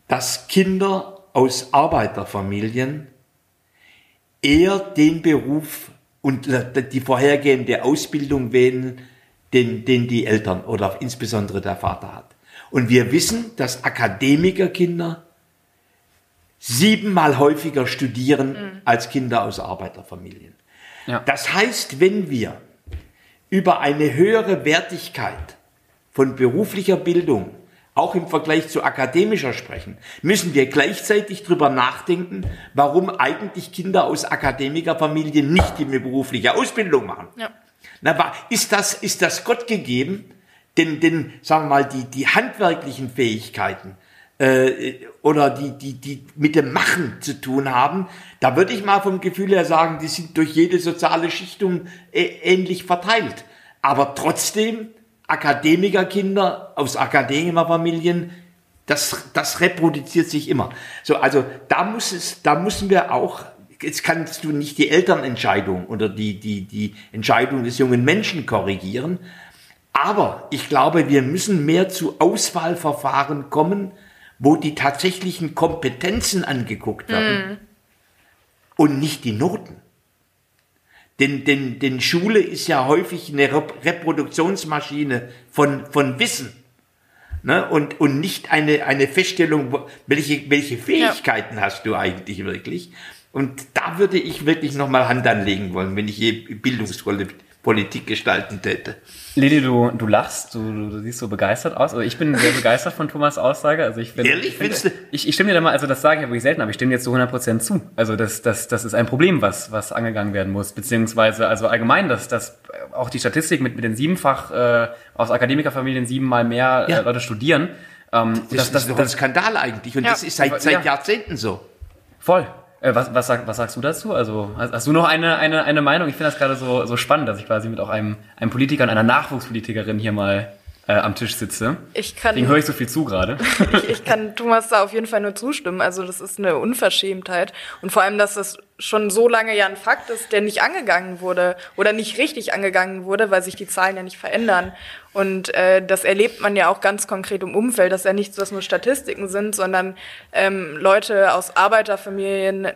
C: dass Kinder aus Arbeiterfamilien eher den Beruf und die vorhergehende Ausbildung wählen, den, den die Eltern oder insbesondere der Vater hat. Und wir wissen, dass Akademikerkinder siebenmal häufiger studieren mhm. als Kinder aus Arbeiterfamilien. Ja. Das heißt, wenn wir über eine höhere Wertigkeit von beruflicher Bildung, auch im Vergleich zu akademischer sprechen, müssen wir gleichzeitig darüber nachdenken, warum eigentlich Kinder aus Akademikerfamilien nicht die berufliche Ausbildung machen. Ja. Na, ist das, ist das Gott gegeben? Denn, denn, sagen wir mal, die, die handwerklichen Fähigkeiten, äh, oder die, die, die mit dem Machen zu tun haben, da würde ich mal vom Gefühl her sagen, die sind durch jede soziale Schichtung äh, ähnlich verteilt. Aber trotzdem, Akademikerkinder aus Akademikerfamilien, das, das reproduziert sich immer. So, also da muss es, da müssen wir auch, jetzt kannst du nicht die Elternentscheidung oder die, die, die Entscheidung des jungen Menschen korrigieren. Aber ich glaube, wir müssen mehr zu Auswahlverfahren kommen, wo die tatsächlichen Kompetenzen angeguckt werden mm. und nicht die Noten. Denn, denn, denn Schule ist ja häufig eine Reproduktionsmaschine von, von Wissen. Ne? Und, und nicht eine, eine Feststellung, welche, welche Fähigkeiten ja. hast du eigentlich wirklich. Und da würde ich wirklich nochmal Hand anlegen wollen, wenn ich je Bildungsrolle Politik gestalten täte.
B: Lili, du, du lachst, du, du siehst so begeistert aus. Also ich bin sehr begeistert von Thomas Aussage. Also ich bin,
C: Ehrlich?
B: Ich, find, ich, ich stimme dir da mal, also das sage ich ja wirklich selten, aber ich stimme dir zu 100% zu. Also das, das, das ist ein Problem, was, was angegangen werden muss. Beziehungsweise, also allgemein, dass, dass auch die Statistik mit, mit den siebenfach äh, aus Akademikerfamilien siebenmal mehr äh, ja. Leute studieren.
C: Ähm, das, das, das, ist doch ein Skandal eigentlich. Und ja. das ist seit, seit ja. Jahrzehnten so.
B: Voll. Äh, was, was, sag, was sagst du dazu? Also hast, hast du noch eine, eine, eine Meinung? Ich finde das gerade so, so spannend, dass ich quasi mit auch einem, einem Politiker und einer Nachwuchspolitikerin hier mal äh, am Tisch sitze. Ich kann, Deswegen höre ich so viel zu gerade. [LAUGHS]
D: ich, ich kann Thomas da auf jeden Fall nur zustimmen. Also das ist eine Unverschämtheit. Und vor allem, dass das schon so lange ja ein Fakt ist, der nicht angegangen wurde oder nicht richtig angegangen wurde, weil sich die Zahlen ja nicht verändern. Und äh, das erlebt man ja auch ganz konkret im Umfeld, dass ja nichts, was nur Statistiken sind, sondern ähm, Leute aus Arbeiterfamilien,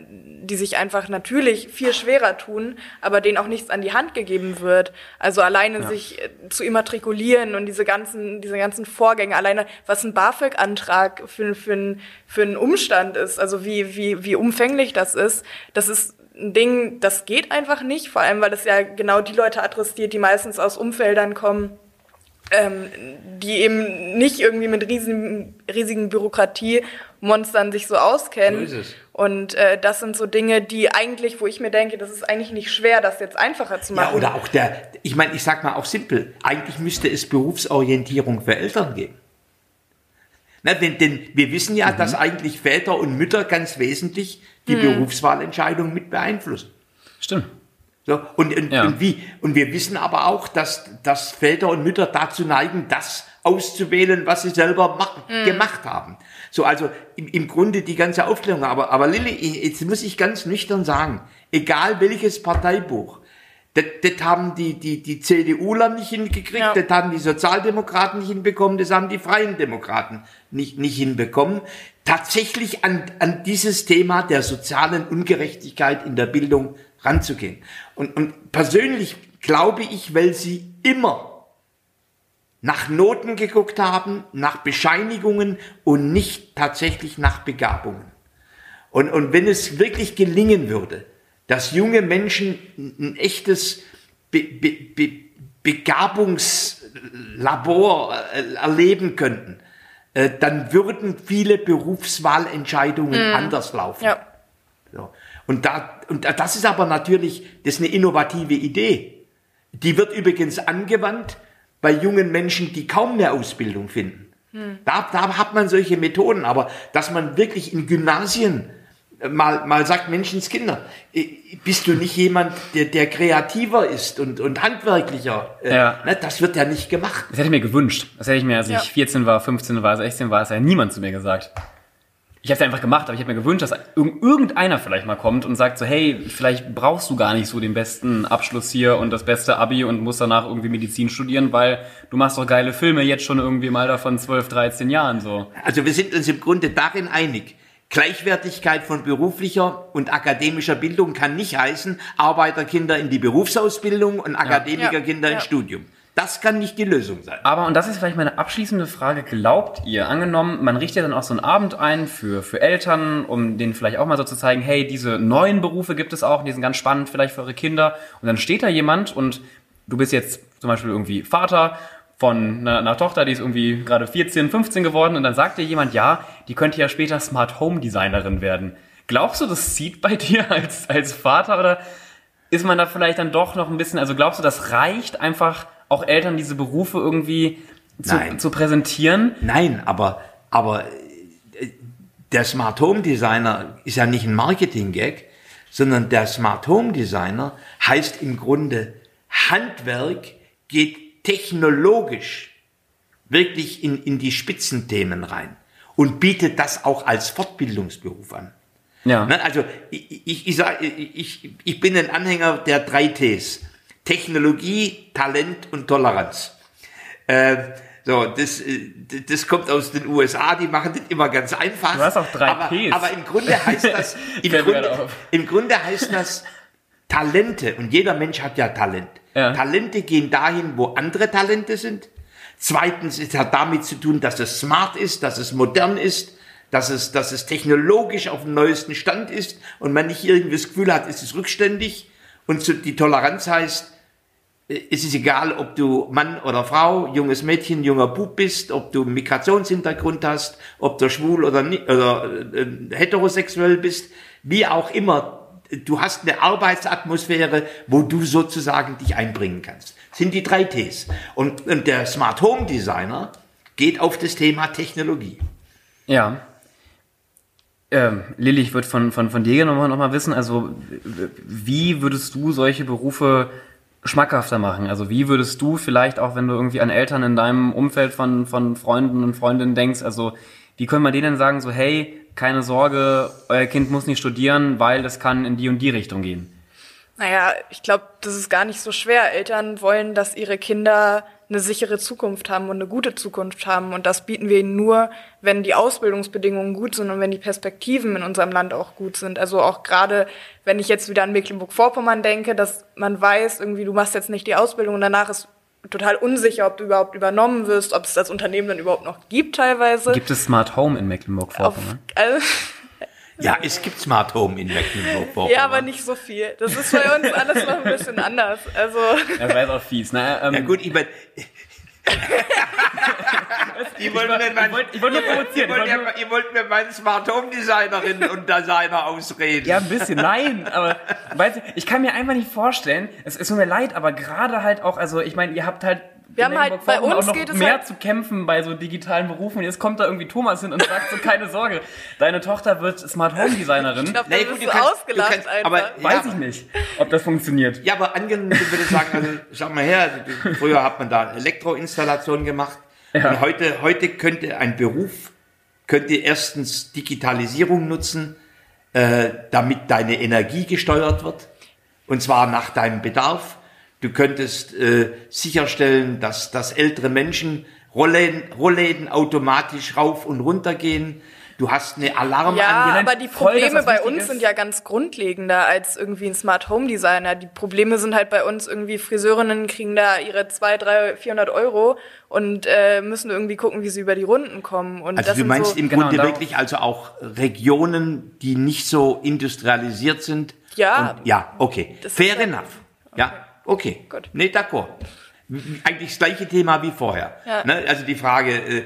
D: die sich einfach natürlich viel schwerer tun, aber denen auch nichts an die Hand gegeben wird. Also alleine ja. sich äh, zu immatrikulieren und diese ganzen, diese ganzen Vorgänge, alleine was ein BAföG-Antrag für, für, für einen Umstand ist, also wie, wie, wie umfänglich das ist, das ist ein Ding, das geht einfach nicht, vor allem weil es ja genau die Leute adressiert, die meistens aus Umfeldern kommen, ähm, die eben nicht irgendwie mit riesigen, riesigen Bürokratiemonstern sich so auskennen. So und äh, das sind so Dinge, die eigentlich, wo ich mir denke, das ist eigentlich nicht schwer, das jetzt einfacher zu machen.
C: Ja, oder auch der, ich meine, ich sag mal auch simpel, eigentlich müsste es Berufsorientierung für Eltern geben. Na, denn, denn wir wissen ja, mhm. dass eigentlich Väter und Mütter ganz wesentlich die mhm. Berufswahlentscheidung mit beeinflussen.
B: Stimmt.
C: So, und, und, ja. und, wie, und wir wissen aber auch, dass, dass Väter und Mütter dazu neigen, das auszuwählen, was sie selber mhm. gemacht haben. So, also im, im Grunde die ganze Aufklärung. Aber, aber Lilly, jetzt muss ich ganz nüchtern sagen, egal welches Parteibuch, das, das haben die, die, die CDUler nicht hingekriegt, ja. das haben die Sozialdemokraten nicht hinbekommen, das haben die Freien Demokraten nicht, nicht hinbekommen. Tatsächlich an, an dieses Thema der sozialen Ungerechtigkeit in der Bildung ranzugehen. Und, und persönlich glaube ich, weil sie immer nach Noten geguckt haben, nach Bescheinigungen und nicht tatsächlich nach Begabungen. Und, und wenn es wirklich gelingen würde, dass junge Menschen ein, echtes Be Be Be Begabungslabor äh, erleben könnten, äh, dann würden viele Berufswahlentscheidungen
D: Mhm.
C: anders laufen.
D: Ja.
C: Und, da, und das ist aber natürlich, das ist eine innovative Idee. Die wird übrigens angewandt bei jungen Menschen, die kaum mehr Ausbildung finden. Da, da hat man solche Methoden, aber dass man wirklich in Gymnasien mal, mal sagt, Menschenskinder, äh, bist du nicht jemand, der, der kreativer ist und, und handwerklicher? Äh,
B: Ja.
C: Ne, das wird ja nicht gemacht.
B: Das hätte ich mir gewünscht. Das hätte ich mir, als
D: Ja.
B: ich 14 war, 15 war, 16 war, hat ja niemand zu mir gesagt. Ich habe es einfach gemacht, aber ich habe mir gewünscht, dass irg- irgendeiner vielleicht mal kommt und sagt so, hey, vielleicht brauchst du gar nicht so den besten Abschluss hier und das beste Abi und musst danach irgendwie Medizin studieren, weil du machst doch geile Filme jetzt schon irgendwie im Alter von 12, 13 Jahren so.
C: Also wir sind uns im Grunde darin einig. Gleichwertigkeit von beruflicher und akademischer Bildung kann nicht heißen, Arbeiterkinder in die Berufsausbildung und Akademikerkinder
D: Ja.
C: ins Studium. Das kann nicht die Lösung sein.
B: Aber, und das ist vielleicht meine abschließende Frage, glaubt ihr, angenommen, man richtet dann auch so einen Abend ein für, für Eltern, um denen vielleicht auch mal so zu zeigen, hey, diese neuen Berufe gibt es auch, die sind ganz spannend vielleicht für eure Kinder. Und dann steht da jemand und du bist jetzt zum Beispiel irgendwie Vater von einer, einer Tochter, die ist irgendwie gerade 14, 15 geworden und dann sagt dir jemand, ja, die könnte ja später Smart Home Designerin werden. Glaubst du, das zieht bei [LAUGHS] dir als, als Vater oder ist man da vielleicht dann doch noch ein bisschen, also glaubst du, das reicht einfach auch Eltern diese Berufe irgendwie zu, zu präsentieren?
C: Nein, aber, aber äh, der Smart Home Designer ist ja nicht ein Marketing-Gag, sondern der Smart Home Designer heißt im Grunde, Handwerk geht technologisch wirklich in, in die Spitzenthemen rein und bietet das auch als Fortbildungsberuf an.
B: Ja.
C: Ne, also ich, ich, ich, sag, ich, ich bin ein Anhänger der drei Ts. Technologie, Talent und Toleranz. Äh, so, das, äh, das kommt aus den USA, die machen das immer ganz einfach.
B: Du hast auch drei
C: aber,
B: Ps.
C: aber im Grunde heißt das, [LAUGHS] im, Grunde, im Grunde heißt das Talente, und jeder Mensch hat ja Talent.
B: Ja.
C: Talente gehen dahin, wo andere Talente sind. Zweitens, es hat damit zu tun, dass es smart ist, dass es modern ist, dass es, dass es technologisch auf dem neuesten Stand ist und man nicht irgendwie das Gefühl hat, es ist rückständig. Und die Toleranz heißt, es ist egal, ob du Mann oder Frau, junges Mädchen, junger Bub bist, ob du einen Migrationshintergrund hast, ob du schwul oder, oder äh, heterosexuell bist, wie auch immer. Du hast eine Arbeitsatmosphäre, wo du sozusagen dich einbringen kannst. Das sind die drei Ts. Und, und der Smart Home Designer geht auf das Thema Technologie.
B: Ja. Ähm, Lilly, ich würde von, von, von dir nochmal noch mal wissen, also wie würdest du solche Berufe schmackhafter machen? Also wie würdest du vielleicht auch, wenn du irgendwie an Eltern in deinem Umfeld von, von Freunden und Freundinnen denkst, also wie können wir denen sagen, so hey, keine Sorge, euer Kind muss nicht studieren, weil das kann in die und die Richtung gehen?
D: Naja, ich glaube, das ist gar nicht so schwer. Eltern wollen, dass ihre Kinder eine sichere Zukunft haben und eine gute Zukunft haben. Und das bieten wir ihnen nur, wenn die Ausbildungsbedingungen gut sind und wenn die Perspektiven in unserem Land auch gut sind. Also auch gerade, wenn ich jetzt wieder an Mecklenburg-Vorpommern denke, dass man weiß, irgendwie, du machst jetzt nicht die Ausbildung und danach ist total unsicher, ob du überhaupt übernommen wirst, ob es das Unternehmen dann überhaupt noch gibt teilweise.
B: Gibt es Smart Home in Mecklenburg-Vorpommern?
D: also,
C: Ja, es gibt Smart Home in Mecklenburg-Vorpommern.
D: ja, aber nicht so viel. Das ist bei uns alles noch ein bisschen anders. Also
B: Das war jetzt auch fies. Ne? Ähm,
C: Ja gut, ich mein, Die wollten
B: war-
C: mir
B: ich
C: mein-
B: wollte- ich wollte nur
C: ihr- wollt,
B: wollte
C: ja- ihr wollt mir meinen Smart Home Designerin und Designer ausreden.
B: Ja, ein bisschen, nein, aber weißt du, ich kann mir einfach nicht vorstellen, es ist mir leid, aber gerade halt auch, also ich meine, ihr habt halt
D: Wir haben halt- bei uns
B: auch noch
D: geht es
B: mehr
D: halt-
B: zu kämpfen bei so digitalen Berufen. Und jetzt kommt da irgendwie Thomas hin und sagt so, keine Sorge, deine Tochter wird Smart Home Designerin.
D: ich glaube,
C: Nee, gut,
D: bist
C: du kannst-
D: ausgelacht
C: du kannst-
D: einfach.
C: aber-
B: Weiß
C: ja,
B: ich nicht, ob das funktioniert.
C: Ja, aber angenommen, ich würde sagen, also schau mal her, früher hat man da Elektroinstallation gemacht.
B: Ja.
C: Und heute, heute könnte ein Beruf, könnte erstens Digitalisierung nutzen, äh, damit deine Energie gesteuert wird. Und zwar nach deinem Bedarf. Du könntest äh, sicherstellen, dass, dass ältere Menschen Rollläden, Rollläden automatisch rauf und runter gehen. du hast eine Alarm
D: Ja, aber die Probleme
B: das
D: bei uns
B: ist.
D: sind ja ganz grundlegender als irgendwie ein Smart Home Designer. Die Probleme sind halt bei uns irgendwie Friseurinnen kriegen da ihre 2, 3, 400 Euro und äh, müssen irgendwie gucken, wie sie über die Runden kommen. Und
C: Also
D: das
C: du
D: sind
C: meinst
D: so,
C: im
B: Genau,
C: Grunde
B: da-
C: wirklich also auch Regionen, die nicht so industrialisiert sind?
D: Ja.
C: Und, ja, okay. Fair
D: ja-
C: enough. Ja, okay.
D: Gut.
C: Nee, d'accord. Eigentlich das gleiche Thema wie vorher.
D: Ja.
C: Ne? Also die Frage, äh,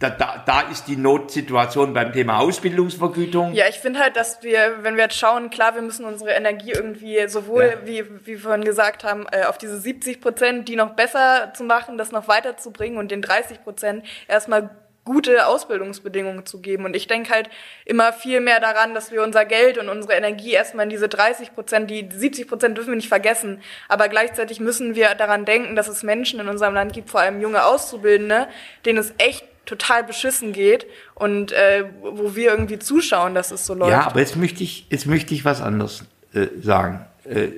C: da, da, da ist die Notsituation beim Thema Ausbildungsvergütung.
D: Ja, ich finde halt, dass wir, wenn wir jetzt schauen, klar, wir müssen unsere Energie irgendwie sowohl,
C: Ja.
D: wie, wie wir vorhin gesagt haben, äh, auf diese 70 Prozent, die noch besser zu machen, das noch weiterzubringen und den 30 Prozent erstmal gute Ausbildungsbedingungen zu geben. Und ich denke halt immer viel mehr daran, dass wir unser Geld und unsere Energie erstmal in diese 30 Prozent, die 70 Prozent dürfen wir nicht vergessen. Aber gleichzeitig müssen wir daran denken, dass es Menschen in unserem Land gibt, vor allem junge Auszubildende, denen es echt total beschissen geht und äh, wo wir irgendwie zuschauen, dass es so läuft.
C: Ja, aber jetzt möchte ich, jetzt möchte ich was anderes äh, sagen. Äh,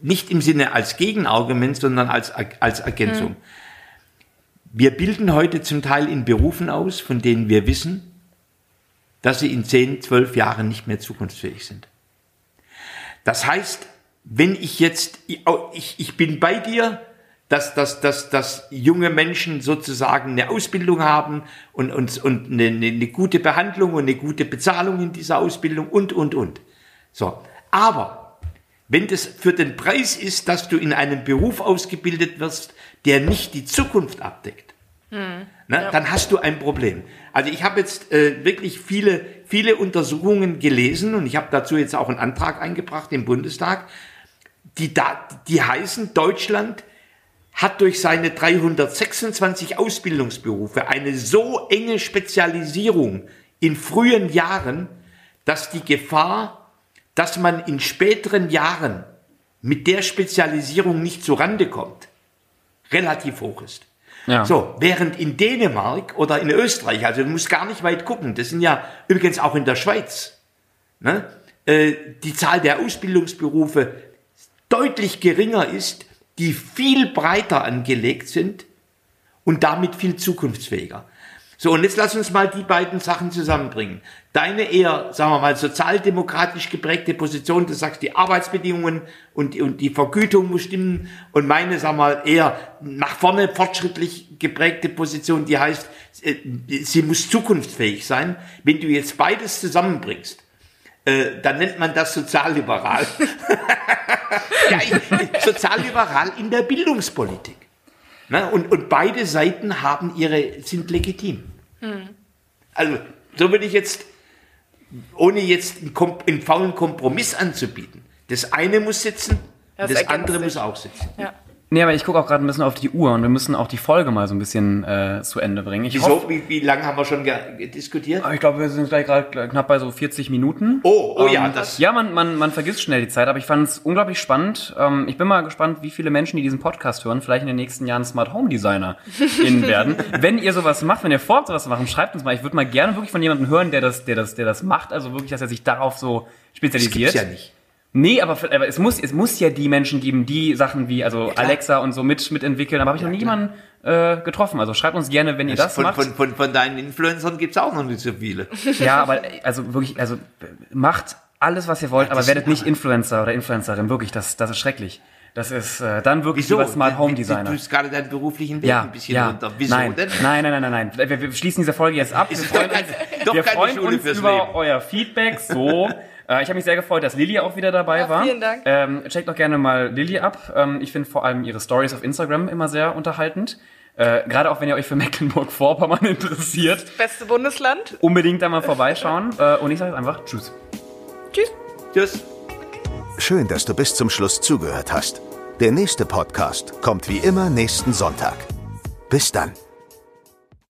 C: nicht im Sinne als Gegenargument, sondern als, als Ergänzung. Wir bilden heute zum Teil in Berufen aus, von denen wir wissen, dass sie in 10, 12 Jahren nicht mehr zukunftsfähig sind. Das heißt, wenn ich jetzt, ich, ich bin bei dir, dass, dass, dass, dass junge Menschen sozusagen eine Ausbildung haben und, und, und eine, eine, gute Behandlung und eine gute Bezahlung in dieser Ausbildung und, und, und. So. Aber wenn das für den Preis ist, dass du in einem Beruf ausgebildet wirst, der nicht die Zukunft abdeckt, ne, dann hast du ein Problem. Also ich habe jetzt äh, wirklich viele, viele Untersuchungen gelesen und ich habe dazu jetzt auch einen Antrag eingebracht im Bundestag, die, da, die heißen, Deutschland hat durch seine 326 Ausbildungsberufe eine so enge Spezialisierung in frühen Jahren, dass die Gefahr, dass man in späteren Jahren mit der Spezialisierung nicht zurande kommt, relativ hoch ist.
B: Ja.
C: So, während in Dänemark oder in Österreich, also du musst gar nicht weit gucken, das sind ja übrigens auch in der Schweiz, ne, äh, die Zahl der Ausbildungsberufe deutlich geringer ist, die viel breiter angelegt sind und damit viel zukunftsfähiger. So, und jetzt lass uns mal die beiden Sachen zusammenbringen. Deine eher, sagen wir mal, sozialdemokratisch geprägte Position, du sagst, die Arbeitsbedingungen und, und die Vergütung muss stimmen. Und meine, sagen wir mal, eher nach vorne fortschrittlich geprägte Position, die heißt, äh, sie muss zukunftsfähig sein. Wenn du jetzt beides zusammenbringst, äh, dann nennt man das sozialliberal. [LAUGHS] ja, ich, sozialliberal in der Bildungspolitik. Und, und beide Seiten haben ihre, sind legitim. Also, so würde ich jetzt, ohne jetzt einen, Kom einen faulen Kompromiss anzubieten, das eine muss sitzen,
D: Das
C: das andere muss auch sitzen.
D: Ja.
B: Nee, aber ich gucke auch gerade ein bisschen auf die Uhr und wir müssen auch die Folge mal so ein bisschen äh, zu Ende bringen. Ich
C: Wieso?
B: hoffe-
C: Wie, wie lange haben wir schon diskutiert?
B: ich glaube, wir sind gleich gerade knapp bei so 40 Minuten.
C: Oh, oh ja,
B: Ähm,
C: das.
B: Ja, man, man, man vergisst schnell die Zeit, aber ich fand es unglaublich spannend. Ähm, ich bin mal gespannt, wie viele Menschen, die diesen Podcast hören, vielleicht in den nächsten Jahren Smart Home Designer [LAUGHS] innen werden. wenn ihr sowas macht, wenn ihr vorhabt, sowas zu machen, schreibt uns mal. Ich würde mal gerne wirklich von jemandem hören, der das, der das, der das macht. Also wirklich, dass er sich darauf so
C: Das
B: spezialisiert.
C: gibt's ja nicht.
B: Nee, aber, aber es, muss, es muss ja die Menschen geben, die Sachen wie also Alexa und so mit, mitentwickeln. Aber habe ich noch nie
C: klar.
B: jemanden äh, getroffen. Also schreibt uns gerne, wenn ihr das
C: von,
B: macht.
C: von, von, von deinen Influencern gibt's auch noch nicht so viele. [LAUGHS]
B: Ja, aber also wirklich, also macht alles, was ihr wollt, aber
C: das
B: werdet nicht Influencer oder Influencerin. Wirklich, das, das ist schrecklich. Das ist äh, dann wirklich
C: Wieso?
B: lieber Smart Home
C: Du
B: Designer.
C: tust gerade deinen beruflichen Weg
B: Ja,
C: ein bisschen
B: ja.
C: runter. Wieso
B: nein,
C: denn?
B: nein, nein, nein, nein, nein. Wir, wir schließen diese Folge jetzt ab. Wir
C: Ist
B: freuen
C: doch
B: uns,
C: keine- doch
B: wir freuen uns über
C: Leben.
B: euer Feedback. So, [LAUGHS] äh, ich habe mich sehr gefreut, dass Lilly auch wieder dabei
D: Ja,
B: war.
D: vielen Dank.
B: Ähm, checkt doch gerne mal Lilly ab. Ähm, ich finde vor allem ihre Stories auf Instagram immer sehr unterhaltend. Äh, Gerade auch wenn ihr euch für Mecklenburg-Vorpommern [LAUGHS] interessiert,
D: Beste Bundesland.
B: unbedingt da mal vorbeischauen. [LAUGHS] Äh, und ich sage jetzt einfach Tschüss.
D: Tschüss.
C: Tschüss.
A: Schön, dass du bis zum Schluss zugehört hast. Der nächste Podcast kommt wie immer nächsten Sonntag. Bis dann.